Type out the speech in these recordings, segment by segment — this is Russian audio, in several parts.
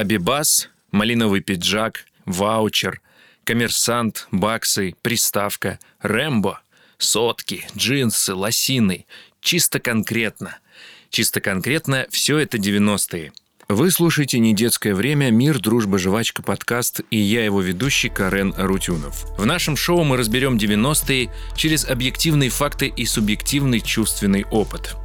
Абибас, малиновый пиджак, ваучер, коммерсант, баксы, приставка, Рэмбо, сотки, джинсы, лосины. Чисто конкретно. Чисто конкретно все это 90-е. Вы слушаете «Не детское время. Мир, дружба, жвачка» подкаст, и я его ведущий Карен Арутюнов. В нашем шоу мы разберем 90-е через объективные факты и субъективный чувственный опыт.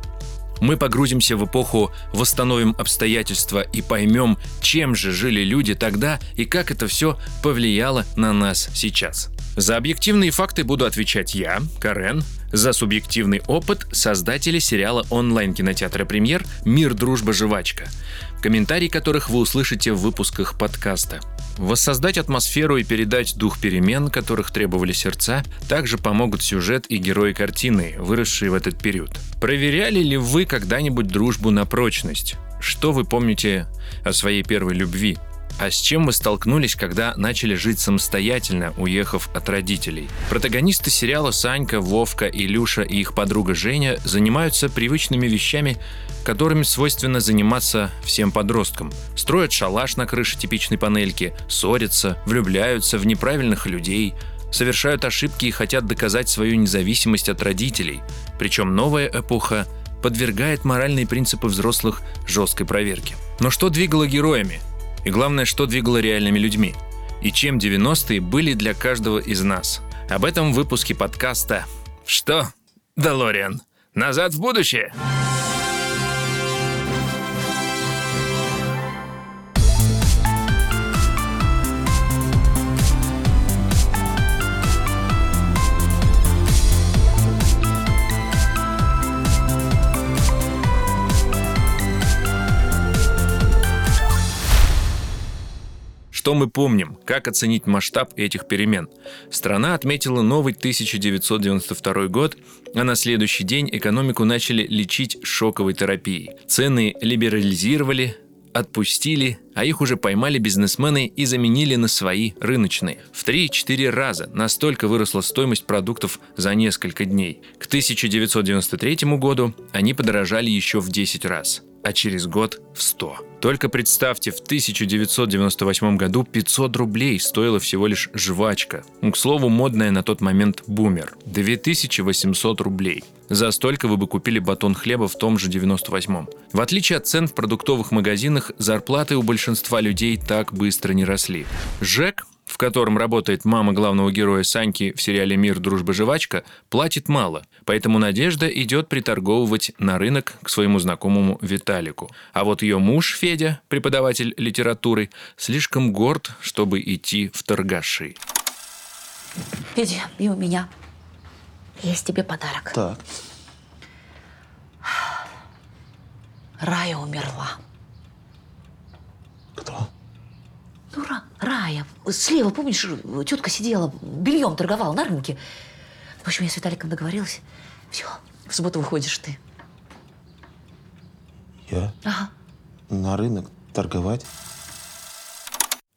Мы погрузимся в эпоху, восстановим обстоятельства и поймем, чем же жили люди тогда и как это все повлияло на нас сейчас. За объективные факты буду отвечать я, Карен, за субъективный опыт создатели сериала онлайн-кинотеатра «Премьер» «Мир, дружба, жвачка», комментарии которых вы услышите в выпусках подкаста. Воссоздать атмосферу и передать дух перемен, которых требовали сердца, также помогут сюжет и герои картины, выросшие в этот период. Проверяли ли вы когда-нибудь дружбу на прочность? Что вы помните о своей первой любви? А с чем мы столкнулись, когда начали жить самостоятельно, уехав от родителей? Протагонисты сериала Санька, Вовка, Илюша и их подруга Женя занимаются привычными вещами, которыми свойственно заниматься всем подросткам. Строят шалаш на крыше типичной панельки, ссорятся, влюбляются в неправильных людей, совершают ошибки и хотят доказать свою независимость от родителей. Причем новая эпоха подвергает моральные принципы взрослых жесткой проверке. Но что двигало героями? И главное, что двигало реальными людьми. И чем 90-е были для каждого из нас. Об этом в выпуске подкаста «Что, Долориан, назад в будущее?» Что мы помним? Как оценить масштаб этих перемен? Страна отметила новый 1992 год, а на следующий день экономику начали лечить шоковой терапией. Цены либерализировали, отпустили, а их уже поймали бизнесмены и заменили на свои рыночные. В 3-4 раза настолько выросла стоимость продуктов за несколько дней. К 1993 году они подорожали еще в 10 раз а через год в 100. Только представьте, в 1998 году 500 рублей стоила всего лишь жвачка. Ну, к слову, модная на тот момент бумер. 2800 рублей. За столько вы бы купили батон хлеба в том же 98-м. В отличие от цен в продуктовых магазинах, зарплаты у большинства людей так быстро не росли. ЖЭК в котором работает мама главного героя Саньки в сериале «Мир, дружба, жвачка», платит мало, поэтому Надежда идет приторговывать на рынок к своему знакомому Виталику. А вот ее муж Федя, преподаватель литературы, слишком горд, чтобы идти в торгаши. Федя, и у меня есть тебе подарок. Так. Рая умерла. Кто? Ну, Ра- Рая. Слева, помнишь, тетка сидела, бельем торговала на рынке. В общем, я с Виталиком договорилась. Все, в субботу выходишь ты. Я? Ага. На рынок торговать?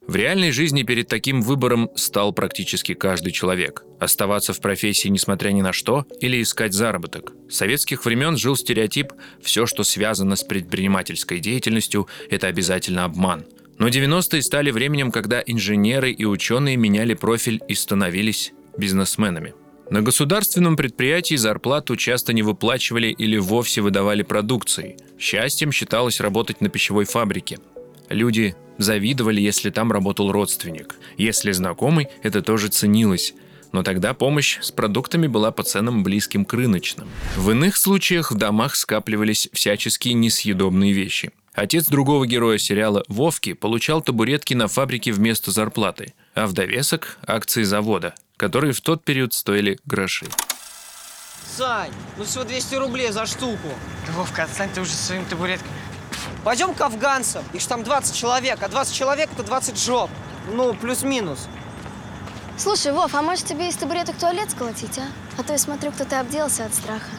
В реальной жизни перед таким выбором стал практически каждый человек. Оставаться в профессии несмотря ни на что или искать заработок. С советских времен жил стереотип «все, что связано с предпринимательской деятельностью, это обязательно обман». Но 90-е стали временем, когда инженеры и ученые меняли профиль и становились бизнесменами. На государственном предприятии зарплату часто не выплачивали или вовсе выдавали продукцией. Счастьем считалось работать на пищевой фабрике. Люди завидовали, если там работал родственник. Если знакомый, это тоже ценилось. Но тогда помощь с продуктами была по ценам близким к рыночным. В иных случаях в домах скапливались всяческие несъедобные вещи. Отец другого героя сериала Вовки получал табуретки на фабрике вместо зарплаты, а в довесок – акции завода, которые в тот период стоили гроши. Сань, ну всего 200 рублей за штуку. Да, Вовка, отстань ты уже со своим табуретками. Пойдем к афганцам. Их ж там 20 человек, а 20 человек это 20 жоп. Ну, плюс-минус. Слушай, Вов, а может тебе из табуреток туалет сколотить, а? А то я смотрю, кто-то обделся от страха.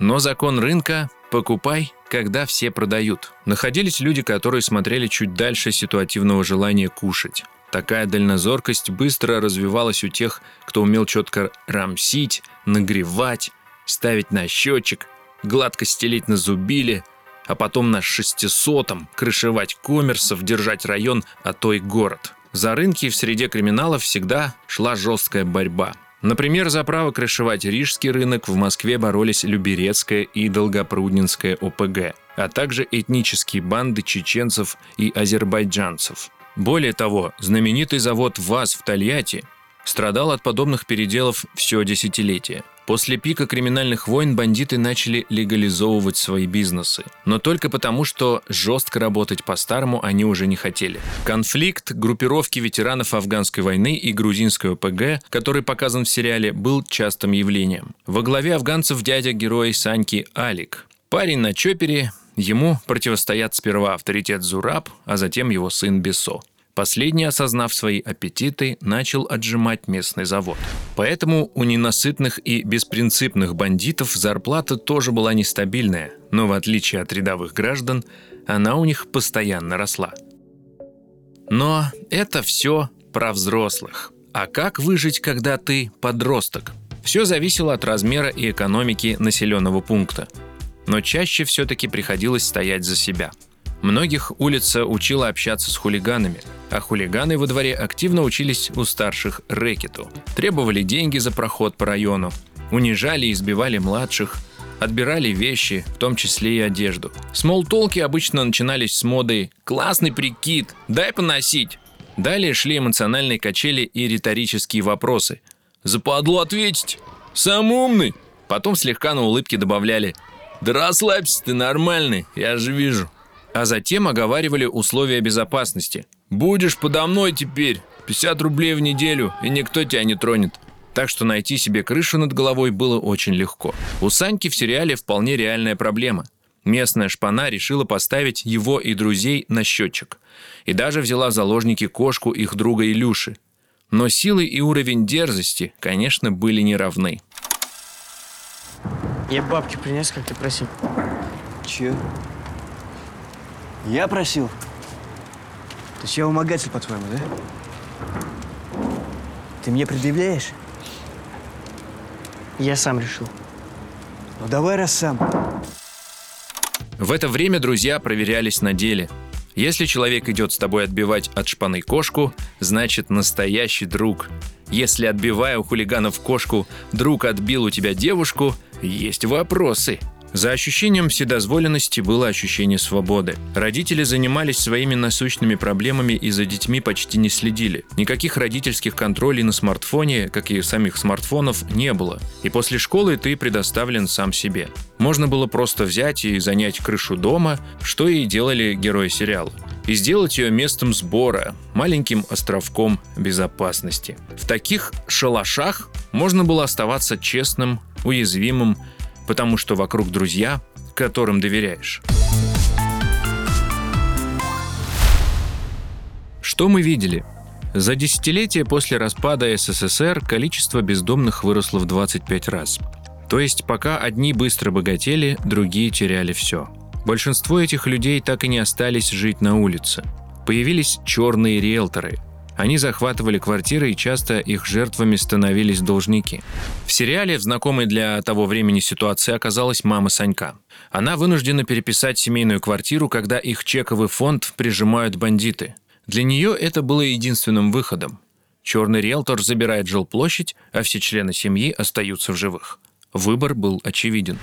Но закон рынка «покупай, когда все продают». Находились люди, которые смотрели чуть дальше ситуативного желания кушать. Такая дальнозоркость быстро развивалась у тех, кто умел четко рамсить, нагревать, ставить на счетчик, гладко стелить на зубиле, а потом на 600-м крышевать коммерсов, держать район, а то и город. За рынки в среде криминалов всегда шла жесткая борьба. Например, за право крышевать Рижский рынок в Москве боролись Люберецкая и Долгопруднинская ОПГ, а также этнические банды чеченцев и азербайджанцев. Более того, знаменитый завод ВАЗ в Тольятти страдал от подобных переделов все десятилетие. После пика криминальных войн бандиты начали легализовывать свои бизнесы. Но только потому, что жестко работать по-старому они уже не хотели. Конфликт группировки ветеранов афганской войны и грузинской ОПГ, который показан в сериале, был частым явлением. Во главе афганцев дядя героя Саньки Алик. Парень на чопере, ему противостоят сперва авторитет Зураб, а затем его сын Бесо. Последний, осознав свои аппетиты, начал отжимать местный завод. Поэтому у ненасытных и беспринципных бандитов зарплата тоже была нестабильная, но в отличие от рядовых граждан, она у них постоянно росла. Но это все про взрослых. А как выжить, когда ты подросток? Все зависело от размера и экономики населенного пункта. Но чаще все-таки приходилось стоять за себя – Многих улица учила общаться с хулиганами, а хулиганы во дворе активно учились у старших рэкету. Требовали деньги за проход по району, унижали и избивали младших, отбирали вещи, в том числе и одежду. Смолтолки обычно начинались с моды «классный прикид, дай поносить». Далее шли эмоциональные качели и риторические вопросы. «Западло ответить! Сам умный!» Потом слегка на улыбке добавляли «Да расслабься ты нормальный, я же вижу» а затем оговаривали условия безопасности. «Будешь подо мной теперь, 50 рублей в неделю, и никто тебя не тронет». Так что найти себе крышу над головой было очень легко. У Саньки в сериале вполне реальная проблема. Местная шпана решила поставить его и друзей на счетчик. И даже взяла в заложники кошку их друга Илюши. Но силы и уровень дерзости, конечно, были не равны. Я бабки принес, как ты просил. Че? Я просил. То есть я вымогатель, по-твоему, да? Ты мне предъявляешь? Я сам решил. Ну давай раз сам. В это время друзья проверялись на деле. Если человек идет с тобой отбивать от шпаны кошку, значит настоящий друг. Если, отбивая у хулиганов кошку, друг отбил у тебя девушку, есть вопросы – за ощущением вседозволенности было ощущение свободы. Родители занимались своими насущными проблемами и за детьми почти не следили. Никаких родительских контролей на смартфоне, как и самих смартфонов, не было. И после школы ты предоставлен сам себе. Можно было просто взять и занять крышу дома, что и делали герои сериала и сделать ее местом сбора, маленьким островком безопасности. В таких шалашах можно было оставаться честным, уязвимым потому что вокруг друзья, которым доверяешь. Что мы видели? За десятилетия после распада СССР количество бездомных выросло в 25 раз. То есть пока одни быстро богатели, другие теряли все. Большинство этих людей так и не остались жить на улице. Появились черные риэлторы – они захватывали квартиры, и часто их жертвами становились должники. В сериале в знакомой для того времени ситуации оказалась мама Санька. Она вынуждена переписать семейную квартиру, когда их чековый фонд прижимают бандиты. Для нее это было единственным выходом. Черный риэлтор забирает жилплощадь, а все члены семьи остаются в живых. Выбор был очевиден.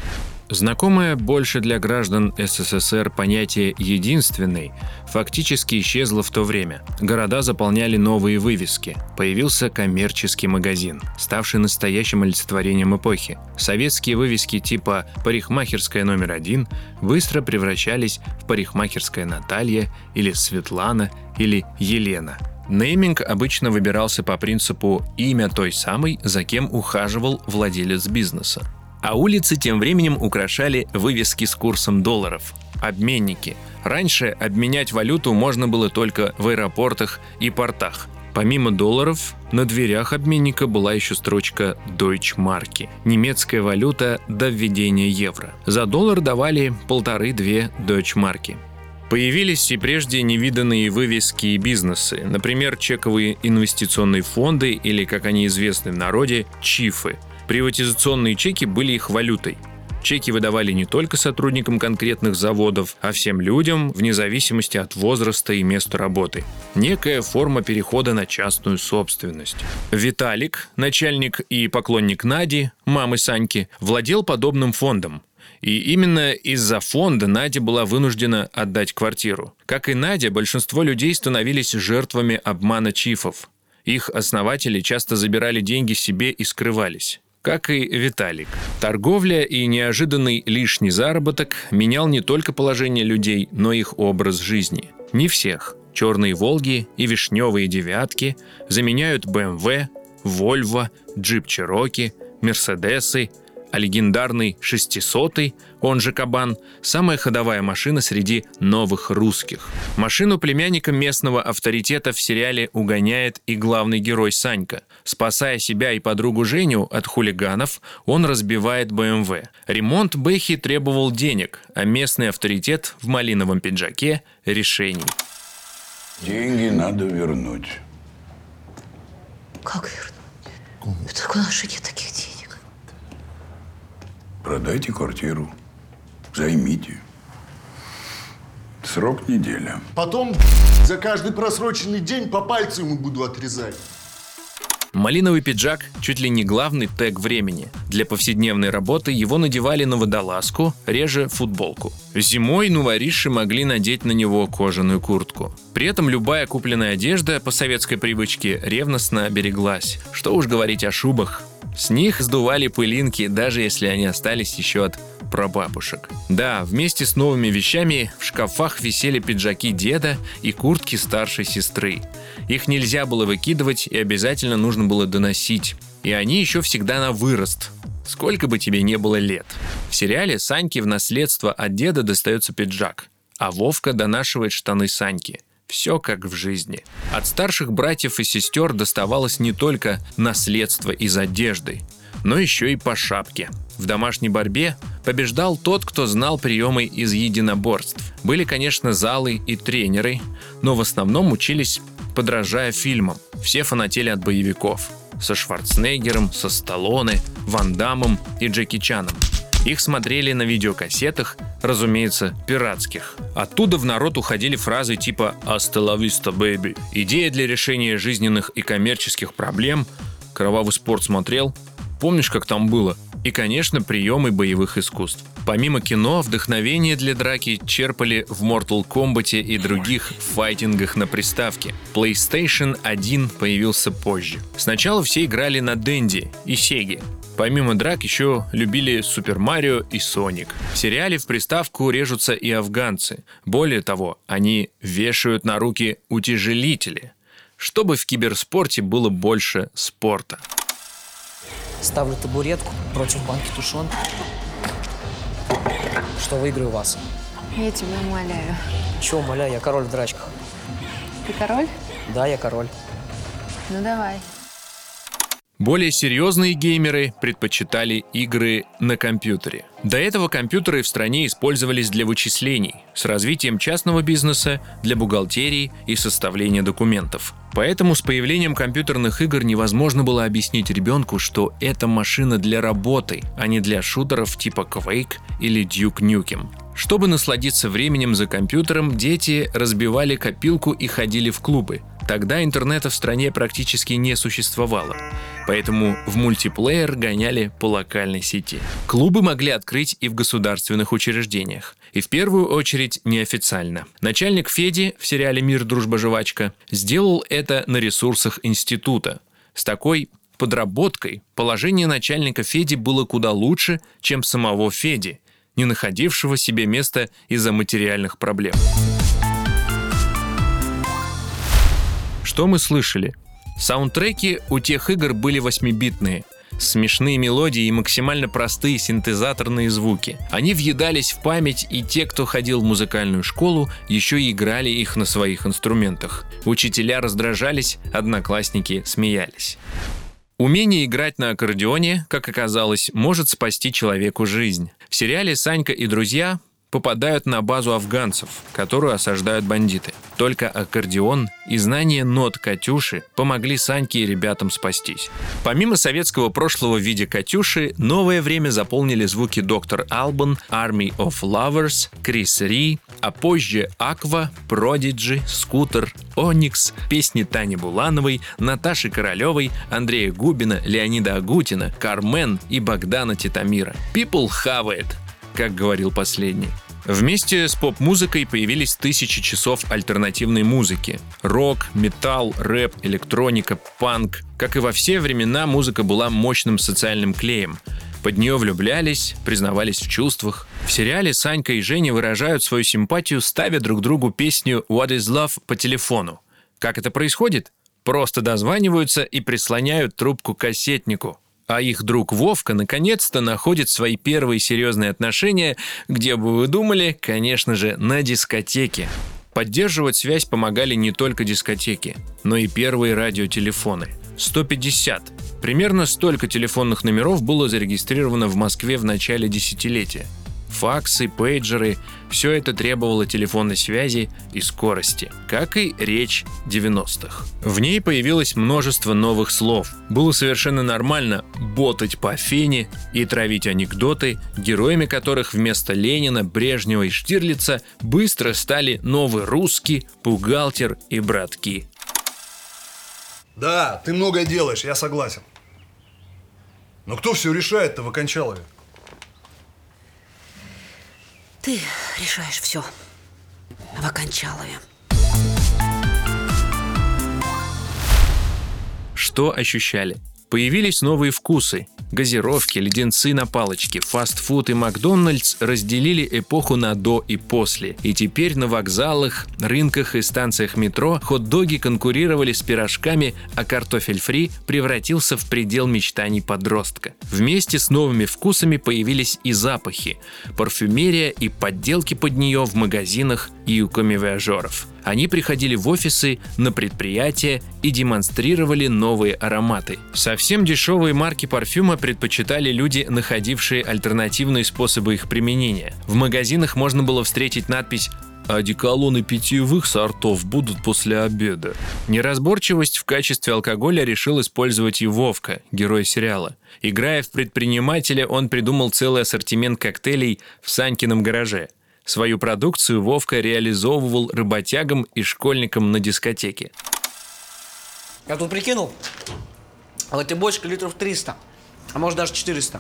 Знакомое больше для граждан СССР понятие «единственный» фактически исчезло в то время. Города заполняли новые вывески. Появился коммерческий магазин, ставший настоящим олицетворением эпохи. Советские вывески типа «Парикмахерская номер один» быстро превращались в «Парикмахерская Наталья» или «Светлана» или «Елена». Нейминг обычно выбирался по принципу имя той самой, за кем ухаживал владелец бизнеса. А улицы тем временем украшали вывески с курсом долларов. Обменники. Раньше обменять валюту можно было только в аэропортах и портах. Помимо долларов, на дверях обменника была еще строчка Deutschmark – немецкая валюта до введения евро. За доллар давали полторы-две Deutschmark. Появились и прежде невиданные вывески и бизнесы, например, чековые инвестиционные фонды или, как они известны в народе, чифы. Приватизационные чеки были их валютой. Чеки выдавали не только сотрудникам конкретных заводов, а всем людям, вне зависимости от возраста и места работы. Некая форма перехода на частную собственность. Виталик, начальник и поклонник Нади, мамы Саньки, владел подобным фондом. И именно из-за фонда Надя была вынуждена отдать квартиру. Как и Надя, большинство людей становились жертвами обмана чифов. Их основатели часто забирали деньги себе и скрывались. Как и Виталик. Торговля и неожиданный лишний заработок менял не только положение людей, но их образ жизни. Не всех. Черные «Волги» и вишневые «девятки» заменяют BMW, Volvo, джип Cherokee, Мерседесы – а легендарный 600-й, он же Кабан, самая ходовая машина среди новых русских. Машину племянника местного авторитета в сериале угоняет и главный герой Санька. Спасая себя и подругу Женю от хулиганов, он разбивает БМВ. Ремонт Бэхи требовал денег, а местный авторитет в малиновом пиджаке – решений. Деньги надо вернуть. Как вернуть? Нас же нет таких. Продайте квартиру. Займите. Срок неделя. Потом за каждый просроченный день по пальцу ему буду отрезать. Малиновый пиджак – чуть ли не главный тег времени. Для повседневной работы его надевали на водолазку, реже футболку. Зимой нувориши могли надеть на него кожаную куртку. При этом любая купленная одежда по советской привычке ревностно береглась. Что уж говорить о шубах. С них сдували пылинки, даже если они остались еще от прабабушек. Да, вместе с новыми вещами в шкафах висели пиджаки деда и куртки старшей сестры. Их нельзя было выкидывать и обязательно нужно было доносить. И они еще всегда на вырост, сколько бы тебе не было лет. В сериале Саньке в наследство от деда достается пиджак, а Вовка донашивает штаны Саньки. Все как в жизни. От старших братьев и сестер доставалось не только наследство из одежды, но еще и по шапке. В домашней борьбе побеждал тот, кто знал приемы из единоборств. Были, конечно, залы и тренеры, но в основном учились подражая фильмам. Все фанатели от боевиков. Со Шварценеггером, со Сталлоне, Ван Дамом и Джеки Чаном. Их смотрели на видеокассетах, разумеется, пиратских. Оттуда в народ уходили фразы типа «Hasta la vista, baby». Идея для решения жизненных и коммерческих проблем. Кровавый спорт смотрел. Помнишь, как там было? И, конечно, приемы боевых искусств. Помимо кино, вдохновение для драки черпали в Mortal Kombat и других файтингах на приставке. PlayStation 1 появился позже. Сначала все играли на Денди и Сеге, Помимо драк еще любили Супер Марио и Соник. В сериале в приставку режутся и афганцы. Более того, они вешают на руки утяжелители, чтобы в киберспорте было больше спорта. Ставлю табуретку против банки тушенки. Что выиграю вас? Я тебя умоляю. Чего умоляю, я король в драчках. Ты король? Да, я король. Ну давай. Более серьезные геймеры предпочитали игры на компьютере. До этого компьютеры в стране использовались для вычислений, с развитием частного бизнеса, для бухгалтерии и составления документов. Поэтому с появлением компьютерных игр невозможно было объяснить ребенку, что это машина для работы, а не для шутеров типа Quake или Duke Nukem. Чтобы насладиться временем за компьютером, дети разбивали копилку и ходили в клубы. Тогда интернета в стране практически не существовало, поэтому в мультиплеер гоняли по локальной сети. Клубы могли открыть и в государственных учреждениях, и в первую очередь неофициально. Начальник Феди в сериале «Мир, дружба, жвачка» сделал это на ресурсах института. С такой подработкой положение начальника Феди было куда лучше, чем самого Феди, не находившего себе места из-за материальных проблем. Что мы слышали? Саундтреки у тех игр были восьмибитные. Смешные мелодии и максимально простые синтезаторные звуки. Они въедались в память, и те, кто ходил в музыкальную школу, еще и играли их на своих инструментах. Учителя раздражались, одноклассники смеялись. Умение играть на аккордеоне, как оказалось, может спасти человеку жизнь. В сериале «Санька и друзья» попадают на базу афганцев, которую осаждают бандиты. Только аккордеон и знание нот «Катюши» помогли Саньке и ребятам спастись. Помимо советского прошлого в виде «Катюши», новое время заполнили звуки «Доктор Албан», «Army of Lovers», «Крис Ри», а позже «Аква», «Продиджи», «Скутер», «Оникс», песни Тани Булановой, Наташи Королевой, Андрея Губина, Леонида Агутина, Кармен и Богдана Титамира. «People have it», как говорил последний. Вместе с поп-музыкой появились тысячи часов альтернативной музыки. Рок, металл, рэп, электроника, панк. Как и во все времена, музыка была мощным социальным клеем. Под нее влюблялись, признавались в чувствах. В сериале Санька и Женя выражают свою симпатию, ставя друг другу песню «What is love» по телефону. Как это происходит? Просто дозваниваются и прислоняют трубку к кассетнику. А их друг Вовка наконец-то находит свои первые серьезные отношения, где бы вы думали, конечно же, на дискотеке. Поддерживать связь помогали не только дискотеки, но и первые радиотелефоны. 150. Примерно столько телефонных номеров было зарегистрировано в Москве в начале десятилетия. Факсы, пейджеры – все это требовало телефонной связи и скорости, как и речь 90-х. В ней появилось множество новых слов. Было совершенно нормально ботать по фене и травить анекдоты, героями которых вместо Ленина, Брежнева и Штирлица быстро стали новый русский, бухгалтер и братки. Да, ты многое делаешь, я согласен. Но кто все решает-то в Окончалове? Ты решаешь все в Окончалове. Что ощущали? Появились новые вкусы. Газировки, леденцы на палочке, фастфуд и Макдональдс разделили эпоху на до и после. И теперь на вокзалах, рынках и станциях метро хот-доги конкурировали с пирожками, а картофель фри превратился в предел мечтаний подростка. Вместе с новыми вкусами появились и запахи, парфюмерия и подделки под нее в магазинах и у комивиажеров. Они приходили в офисы, на предприятия и демонстрировали новые ароматы. Совсем дешевые марки парфюма предпочитали люди, находившие альтернативные способы их применения. В магазинах можно было встретить надпись Одеколоны питьевых сортов будут после обеда. Неразборчивость в качестве алкоголя решил использовать и Вовка, герой сериала. Играя в предпринимателя, он придумал целый ассортимент коктейлей в Санькином гараже. Свою продукцию Вовка реализовывал работягам и школьникам на дискотеке. Я тут прикинул. В этой бочке литров 300, а может даже 400.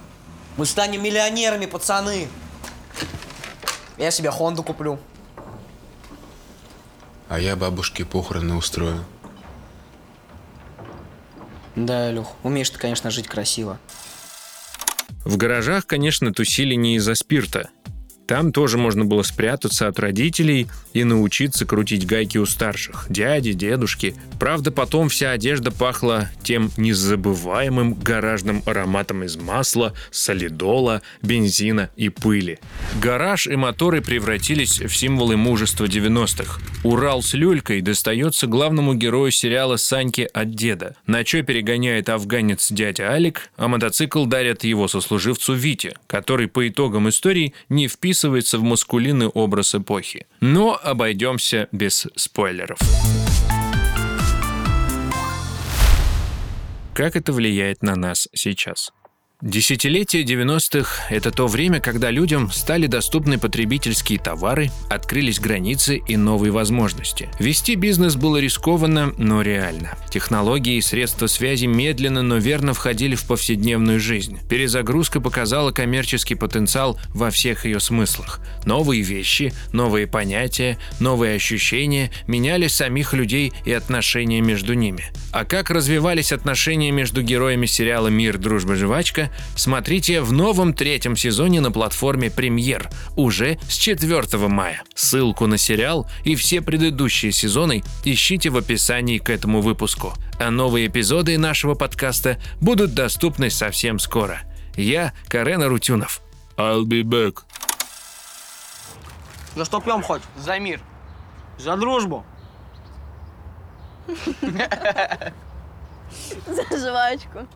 Мы станем миллионерами, пацаны. Я себе Хонду куплю. А я бабушке похороны устрою. Да, Илюх, умеешь ты, конечно, жить красиво. В гаражах, конечно, тусили не из-за спирта. Там тоже можно было спрятаться от родителей и научиться крутить гайки у старших, дяди, дедушки. Правда, потом вся одежда пахла тем незабываемым гаражным ароматом из масла, солидола, бензина и пыли. Гараж и моторы превратились в символы мужества 90-х. Урал с люлькой достается главному герою сериала Саньке от деда. На чё перегоняет афганец дядя Алик, а мотоцикл дарят его сослуживцу Вите, который по итогам истории не вписывается в маскулинный образ эпохи. Но обойдемся без спойлеров. Как это влияет на нас сейчас? Десятилетие 90-х – это то время, когда людям стали доступны потребительские товары, открылись границы и новые возможности. Вести бизнес было рискованно, но реально. Технологии и средства связи медленно, но верно входили в повседневную жизнь. Перезагрузка показала коммерческий потенциал во всех ее смыслах. Новые вещи, новые понятия, новые ощущения меняли самих людей и отношения между ними. А как развивались отношения между героями сериала «Мир, дружба, жвачка» смотрите в новом третьем сезоне на платформе «Премьер» уже с 4 мая. Ссылку на сериал и все предыдущие сезоны ищите в описании к этому выпуску. А новые эпизоды нашего подкаста будут доступны совсем скоро. Я Карен Арутюнов. I'll be back. За что пьем хоть? За мир. За дружбу. За жвачку.